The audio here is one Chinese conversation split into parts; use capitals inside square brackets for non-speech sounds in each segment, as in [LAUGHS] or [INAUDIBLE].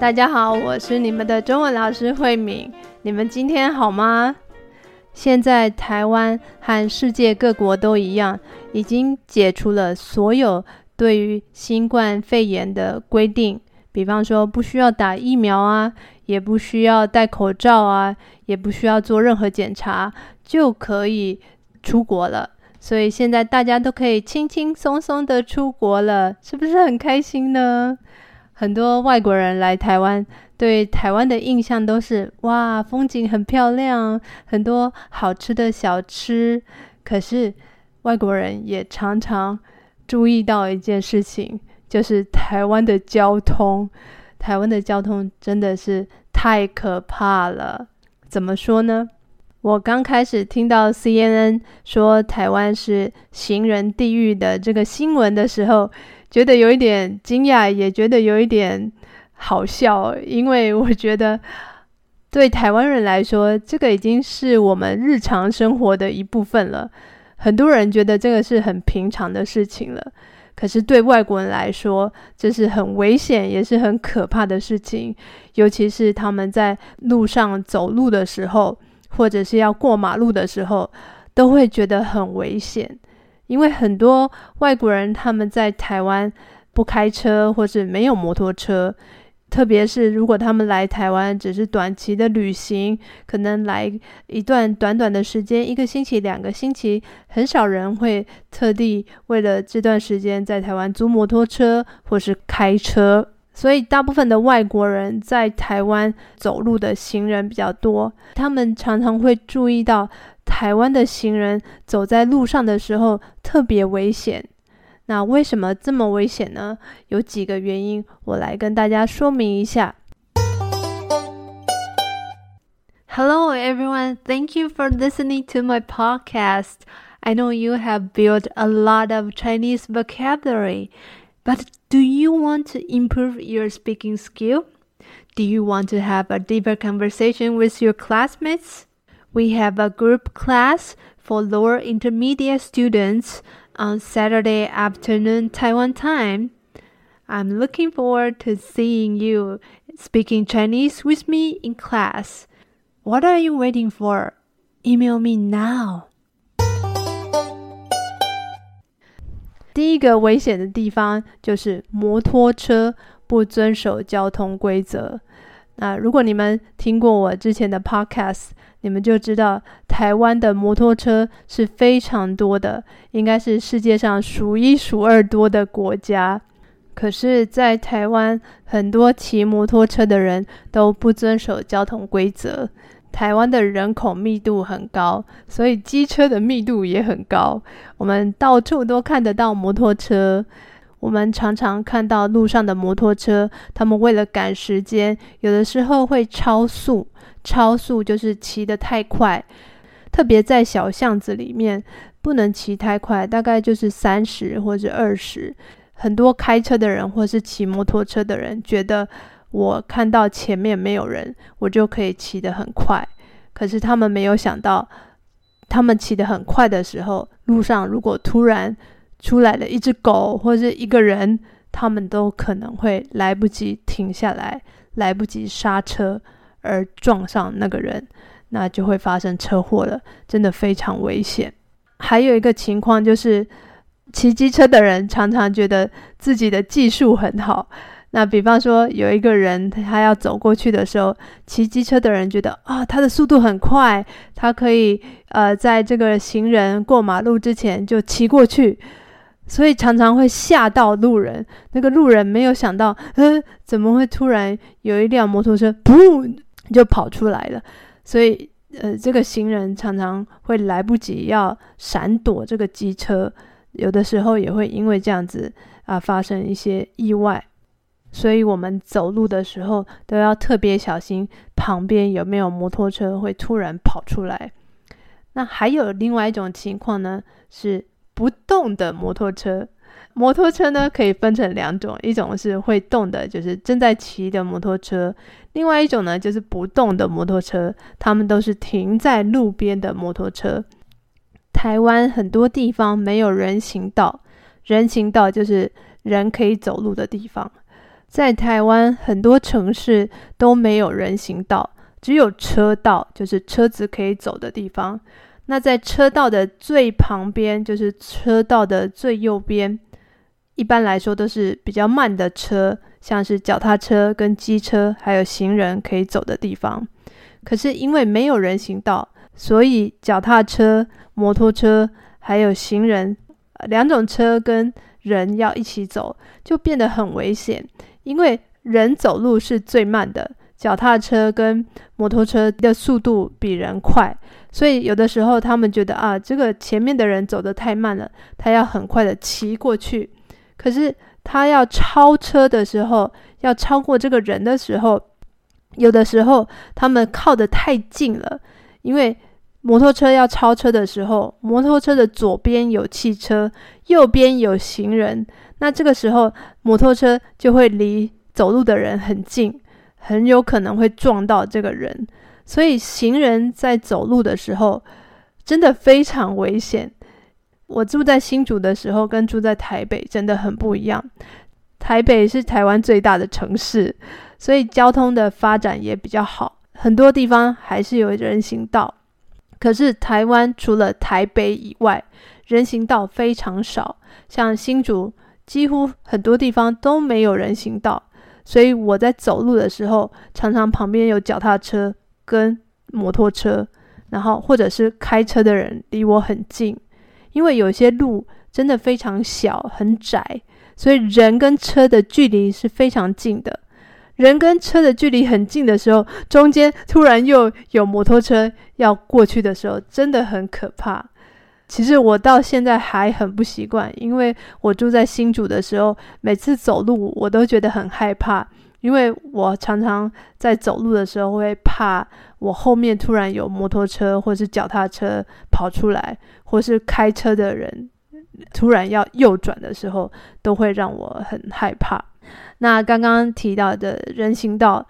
大家好，我是你们的中文老师慧敏。你们今天好吗？现在台湾和世界各国都一样，已经解除了所有对于新冠肺炎的规定，比方说不需要打疫苗啊，也不需要戴口罩啊，也不需要做任何检查，就可以出国了。所以现在大家都可以轻轻松松的出国了，是不是很开心呢？很多外国人来台湾，对台湾的印象都是哇，风景很漂亮，很多好吃的小吃。可是外国人也常常注意到一件事情，就是台湾的交通。台湾的交通真的是太可怕了。怎么说呢？我刚开始听到 CNN 说台湾是行人地狱的这个新闻的时候，觉得有一点惊讶，也觉得有一点好笑，因为我觉得对台湾人来说，这个已经是我们日常生活的一部分了。很多人觉得这个是很平常的事情了，可是对外国人来说，这是很危险，也是很可怕的事情。尤其是他们在路上走路的时候，或者是要过马路的时候，都会觉得很危险。因为很多外国人他们在台湾不开车，或是没有摩托车，特别是如果他们来台湾只是短期的旅行，可能来一段短短的时间，一个星期、两个星期，很少人会特地为了这段时间在台湾租摩托车或是开车，所以大部分的外国人在台湾走路的行人比较多，他们常常会注意到。台湾的行人走在路上的时候特别危险。那为什么这么危险呢？有几个原因，我来跟大家说明一下。Hello everyone, thank you for listening to my podcast. I know you have built a lot of Chinese vocabulary, but do you want to improve your speaking skill? Do you want to have a deeper conversation with your classmates? We have a group class for lower intermediate students on Saturday afternoon Taiwan time. I'm looking forward to seeing you speaking Chinese with me in class. What are you waiting for? Email me now. 第一个危险的地方就是摩托车不遵守交通规则。那如果你们听过我之前的 podcast，你们就知道台湾的摩托车是非常多的，应该是世界上数一数二多的国家。可是，在台湾，很多骑摩托车的人都不遵守交通规则。台湾的人口密度很高，所以机车的密度也很高。我们到处都看得到摩托车。我们常常看到路上的摩托车，他们为了赶时间，有的时候会超速。超速就是骑得太快，特别在小巷子里面不能骑太快，大概就是三十或者二十。很多开车的人或是骑摩托车的人觉得，我看到前面没有人，我就可以骑得很快。可是他们没有想到，他们骑得很快的时候，路上如果突然出来了一只狗或者一个人，他们都可能会来不及停下来，来不及刹车。而撞上那个人，那就会发生车祸了，真的非常危险。还有一个情况就是，骑机车的人常常觉得自己的技术很好。那比方说，有一个人他要走过去的时候，骑机车的人觉得啊、他的速度很快，他可以呃，在这个行人过马路之前就骑过去。所以常常会吓到路人，那个路人没有想到，呃，怎么会突然有一辆摩托车，噗！就跑出来了，所以呃，这个行人常常会来不及要闪躲这个机车，有的时候也会因为这样子啊、发生一些意外，所以我们走路的时候都要特别小心，旁边有没有摩托车会突然跑出来。那还有另外一种情况呢，是不动的摩托车。摩托车呢，可以分成两种，一种是会动的，就是正在骑的摩托车；另外一种呢，就是不动的摩托车，它们都是停在路边的摩托车。台湾很多地方没有人行道，人行道就是人可以走路的地方，在台湾很多城市都没有人行道，只有车道，就是车子可以走的地方。那在车道的最旁边，就是车道的最右边，一般来说都是比较慢的车，像是脚踏车跟机车，还有行人可以走的地方。可是因为没有人行道，所以脚踏车、摩托车还有行人两种车跟人要一起走，就变得很危险。因为人走路是最慢的，脚踏车跟摩托车的速度比人快，所以有的时候他们觉得啊，这个前面的人走得太慢了，他要很快的骑过去。可是他要超车的时候，要超过这个人的时候，有的时候他们靠得太近了，因为摩托车要超车的时候，摩托车的左边有汽车，右边有行人。那这个时候，摩托车就会离走路的人很近，很有可能会撞到这个人。所以，行人在走路的时候真的非常危险。我住在新竹的时候，跟住在台北真的很不一样。台北是台湾最大的城市，所以交通的发展也比较好，很多地方还是有人行道。可是，台湾除了台北以外，人行道非常少，像新竹。几乎很多地方都没有人行道，所以我在走路的时候，常常旁边有脚踏车跟摩托车，然后或者是开车的人离我很近，因为有些路真的非常小很窄，所以人跟车的距离是非常近的。人跟车的距离很近的时候，中间突然又有摩托车要过去的时候，真的很可怕。其实我到现在还很不习惯，因为我住在新竹的时候，每次走路我都觉得很害怕，因为我常常在走路的时候会怕我后面突然有摩托车或是脚踏车跑出来，或是开车的人突然要右转的时候，都会让我很害怕。那刚刚提到的人行道。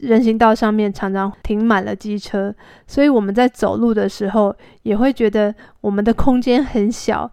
人行道上面常常停满了机车，所以我们在走路的时候也会觉得我们的空间很小，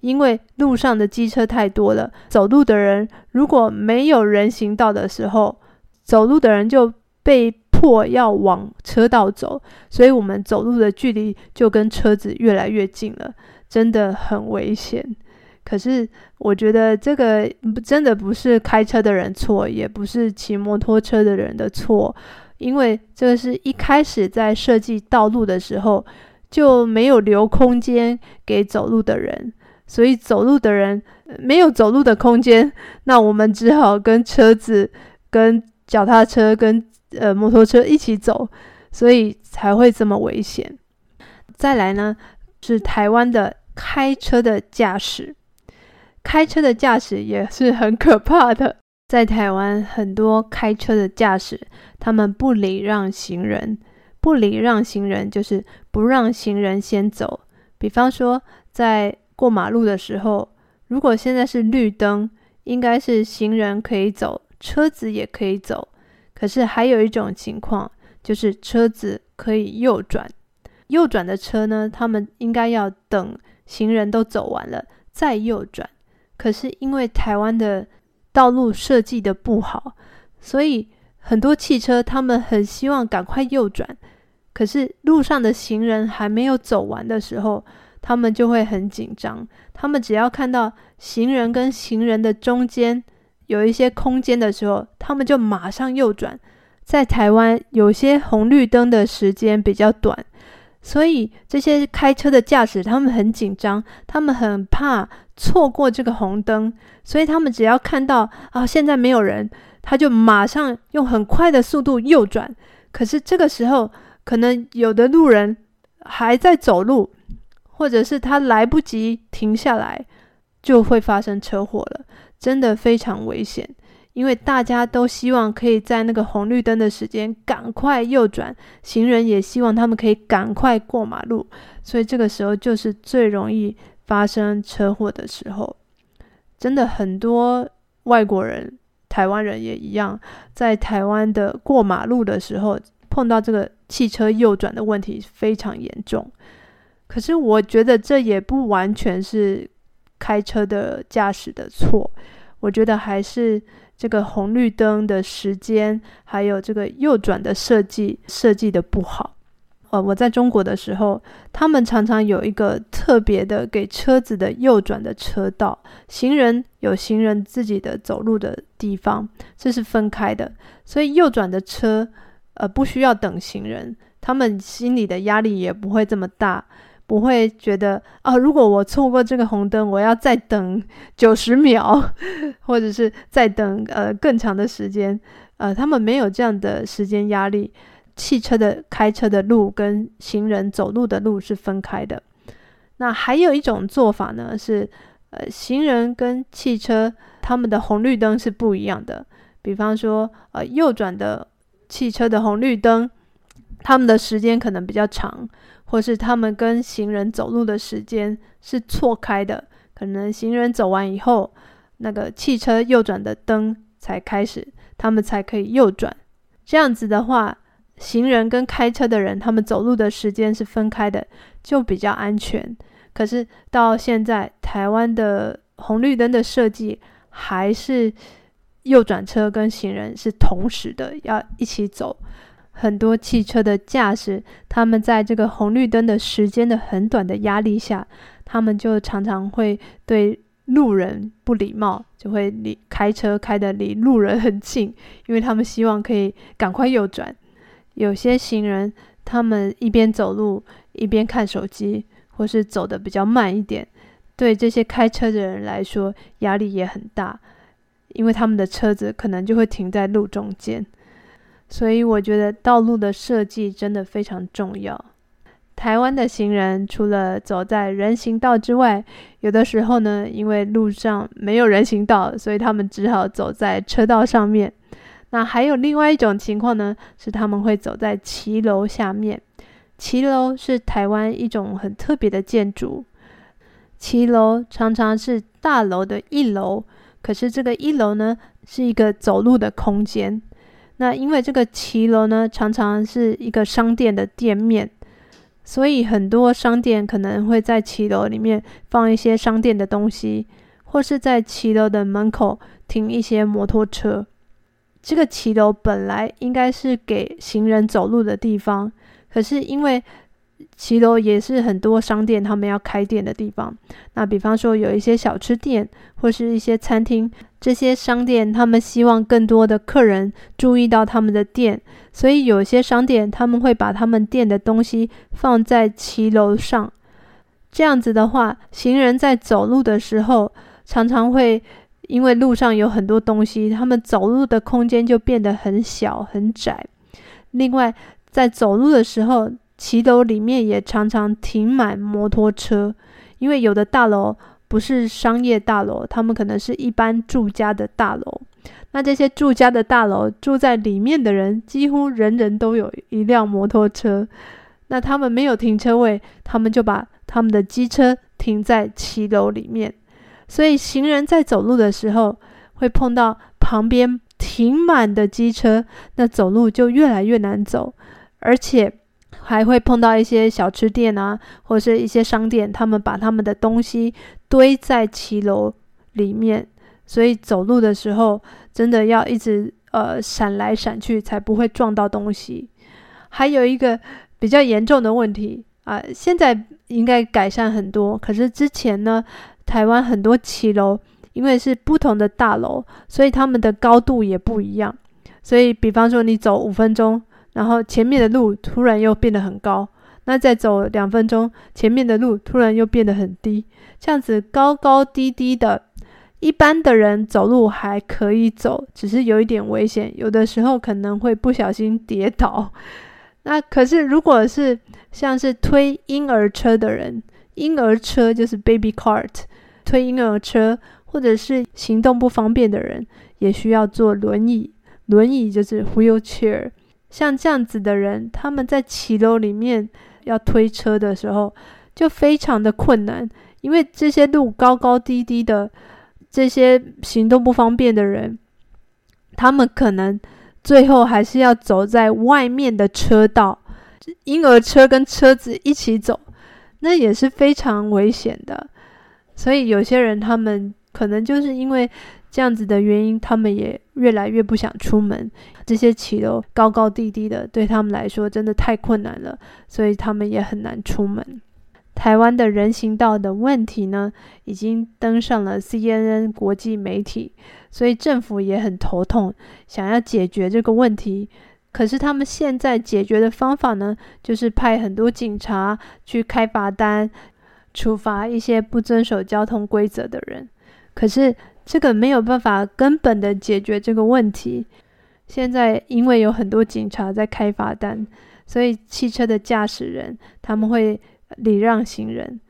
因为路上的机车太多了。走路的人如果没有人行道的时候，走路的人就被迫要往车道走，所以我们走路的距离就跟车子越来越近了，真的很危险。可是，我觉得这个真的不是开车的人错，也不是骑摩托车的人的错，因为这个是一开始在设计道路的时候就没有留空间给走路的人，所以走路的人没有走路的空间，那我们只好跟车子、跟脚踏车、跟呃摩托车一起走，所以才会这么危险。再来呢，是台湾的开车的驾驶。开车的驾驶也是很可怕的。在台湾，很多开车的驾驶，他们不礼让行人。不礼让行人就是不让行人先走。比方说，在过马路的时候，如果现在是绿灯，应该是行人可以走，车子也可以走。可是还有一种情况，就是车子可以右转。右转的车呢，他们应该要等行人都走完了再右转。可是因为台湾的道路设计的不好，所以很多汽车他们很希望赶快右转。可是路上的行人还没有走完的时候，他们就会很紧张。他们只要看到行人跟行人的中间有一些空间的时候，他们就马上右转。在台湾，有些红绿灯的时间比较短。所以这些开车的驾驶，他们很紧张，他们很怕错过这个红灯，所以他们只要看到啊，现在没有人，他就马上用很快的速度右转。可是这个时候，可能有的路人还在走路，或者是他来不及停下来，就会发生车祸了，真的非常危险。因为大家都希望可以在那个红绿灯的时间赶快右转，行人也希望他们可以赶快过马路，所以这个时候就是最容易发生车祸的时候。真的很多外国人、台湾人也一样，在台湾的过马路的时候碰到这个汽车右转的问题非常严重。可是我觉得这也不完全是开车的驾驶的错。我觉得还是这个红绿灯的时间，还有这个右转的设计设计的不好。呃，我在中国的时候，他们常常有一个特别的给车子的右转的车道，行人有行人自己的走路的地方，这是分开的，所以右转的车，呃，不需要等行人，他们心里的压力也不会这么大，不会觉得啊，如果我错过这个红灯，我要再等 [LAUGHS] 九十秒，或者是再等呃更长的时间，呃，他们没有这样的时间压力。汽车的开车的路跟行人走路的路是分开的。那还有一种做法呢，是呃，行人跟汽车他们的红绿灯是不一样的。比方说，呃，右转的汽车的红绿灯，他们的时间可能比较长，或是他们跟行人走路的时间是错开的。可能行人走完以后，那个汽车右转的灯才开始，他们才可以右转。这样子的话。行人跟开车的人，他们走路的时间是分开的，就比较安全。可是到现在，台湾的红绿灯的设计还是右转车跟行人是同时的，要一起走。很多汽车的驾驶，他们在这个红绿灯的时间的很短的压力下，他们就常常会对路人不礼貌，就会离开车开的离路人很近，因为他们希望可以赶快右转。有些行人，他们一边走路一边看手机，或是走的比较慢一点，对这些开车的人来说压力也很大，因为他们的车子可能就会停在路中间。所以我觉得道路的设计真的非常重要。台湾的行人除了走在人行道之外，有的时候呢，因为路上没有人行道，所以他们只好走在车道上面。那还有另外一种情况呢，是他们会走在骑楼下面。骑楼是台湾一种很特别的建筑。骑楼常常是大楼的一楼，可是这个一楼呢，是一个走路的空间。那因为这个骑楼呢，常常是一个商店的店面，所以很多商店可能会在骑楼里面放一些商店的东西，或是在骑楼的门口停一些摩托车。这个骑楼本来应该是给行人走路的地方，可是因为骑楼也是很多商店他们要开店的地方。那比方说有一些小吃店或是一些餐厅，这些商店他们希望更多的客人注意到他们的店，所以有些商店他们会把他们店的东西放在骑楼上。这样子的话，行人在走路的时候常常会。因为路上有很多东西，他们走路的空间就变得很小很窄。另外，在走路的时候，骑楼里面也常常停满摩托车，因为有的大楼不是商业大楼，他们可能是一般住家的大楼。那这些住家的大楼住在里面的人，几乎人人都有一辆摩托车。那他们没有停车位，他们就把他们的机车停在骑楼里面。所以，行人在走路的时候会碰到旁边停满的机车，那走路就越来越难走，而且还会碰到一些小吃店啊，或是一些商店，他们把他们的东西堆在骑楼里面，所以走路的时候真的要一直呃闪来闪去，才不会撞到东西。还有一个比较严重的问题啊，现在应该改善很多，可是之前呢？台湾很多骑楼，因为是不同的大楼，所以他们的高度也不一样。所以，比方说你走五分钟，然后前面的路突然又变得很高，那再走两分钟，前面的路突然又变得很低，这样子高高低低的，一般的人走路还可以走，只是有一点危险，有的时候可能会不小心跌倒。那可是如果是像是推婴儿车的人，婴儿车就是 baby cart。推婴儿车，或者是行动不方便的人，也需要坐轮椅。轮椅就是 wheelchair。像这样子的人，他们在骑楼里面要推车的时候，就非常的困难，因为这些路高高低低的，这些行动不方便的人，他们可能最后还是要走在外面的车道，婴儿车跟车子一起走，那也是非常危险的。所以有些人他们可能就是因为这样子的原因，他们也越来越不想出门。这些骑楼高高低低的，对他们来说真的太困难了，所以他们也很难出门。台湾的人行道的问题呢，已经登上了 CNN 国际媒体，所以政府也很头痛，想要解决这个问题。可是他们现在解决的方法呢，就是派很多警察去开罚单，处罚一些不遵守交通规则的人。可是这个没有办法根本的解决这个问题。现在因为有很多警察在开罚单，所以汽车的驾驶人他们会礼让行人。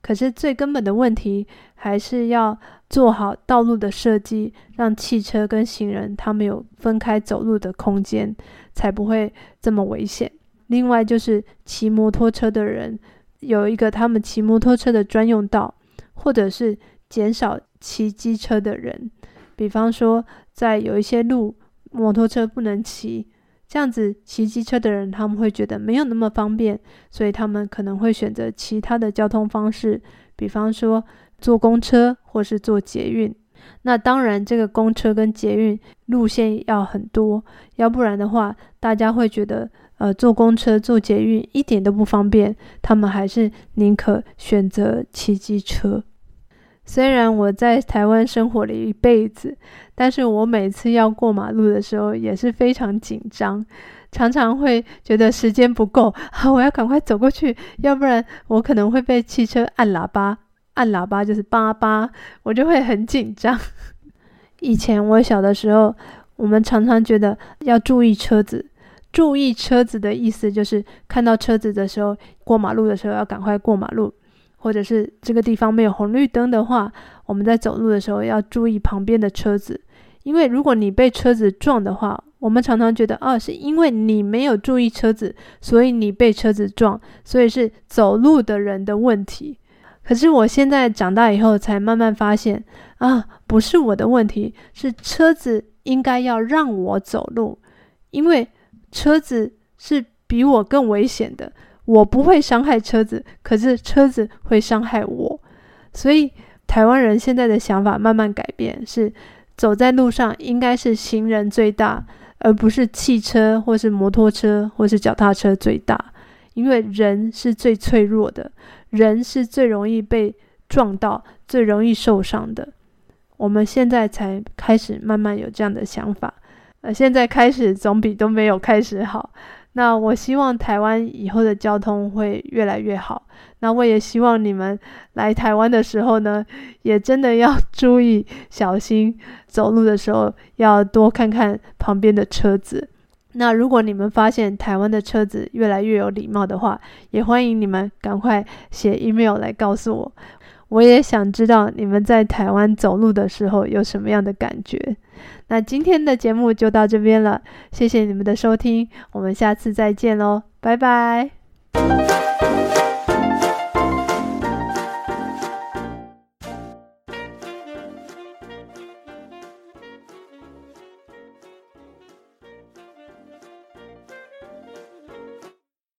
可是最根本的问题还是要做好道路的设计，让汽车跟行人他们有分开走路的空间，才不会这么危险。另外就是骑摩托车的人有一个他们骑摩托车的专用道，或者是减少骑机车的人，比方说在有一些路摩托车不能骑。这样子骑机车的人，他们会觉得没有那么方便，所以他们可能会选择其他的交通方式，比方说坐公车或是坐捷运。那当然，这个公车跟捷运路线要很多，要不然的话，大家会觉得呃坐公车、坐捷运一点都不方便，他们还是宁可选择骑机车。虽然我在台湾生活了一辈子，但是我每次要过马路的时候也是非常紧张，常常会觉得时间不够，啊，我要赶快走过去，要不然我可能会被汽车按喇叭，按喇叭就是叭叭，我就会很紧张。[LAUGHS] 以前我小的时候，我们常常觉得要注意车子，注意车子的意思就是看到车子的时候，过马路的时候要赶快过马路。或者是这个地方没有红绿灯的话，我们在走路的时候要注意旁边的车子，因为如果你被车子撞的话，我们常常觉得啊，是因为你没有注意车子，所以你被车子撞，所以是走路的人的问题。可是我现在长大以后才慢慢发现啊，不是我的问题，是车子应该要让我走路，因为车子是比我更危险的。我不会伤害车子，可是车子会伤害我。所以台湾人现在的想法慢慢改变，是走在路上应该是行人最大，而不是汽车或是摩托车或是脚踏车最大。因为人是最脆弱的，人是最容易被撞到、最容易受伤的。我们现在才开始慢慢有这样的想法，呃，现在开始总比都没有开始好。那我希望台湾以后的交通会越来越好。那我也希望你们来台湾的时候呢，也真的要 [LAUGHS] 注意小心，走路的时候要多看看旁边的车子。那如果你们发现台湾的车子越来越有礼貌的话，也欢迎你们赶快写 email 来告诉我。我也想知道你们在台湾走路的时候有什么样的感觉。那今天的节目就到这边了，谢谢你们的收听，我们下次再见喽，拜拜。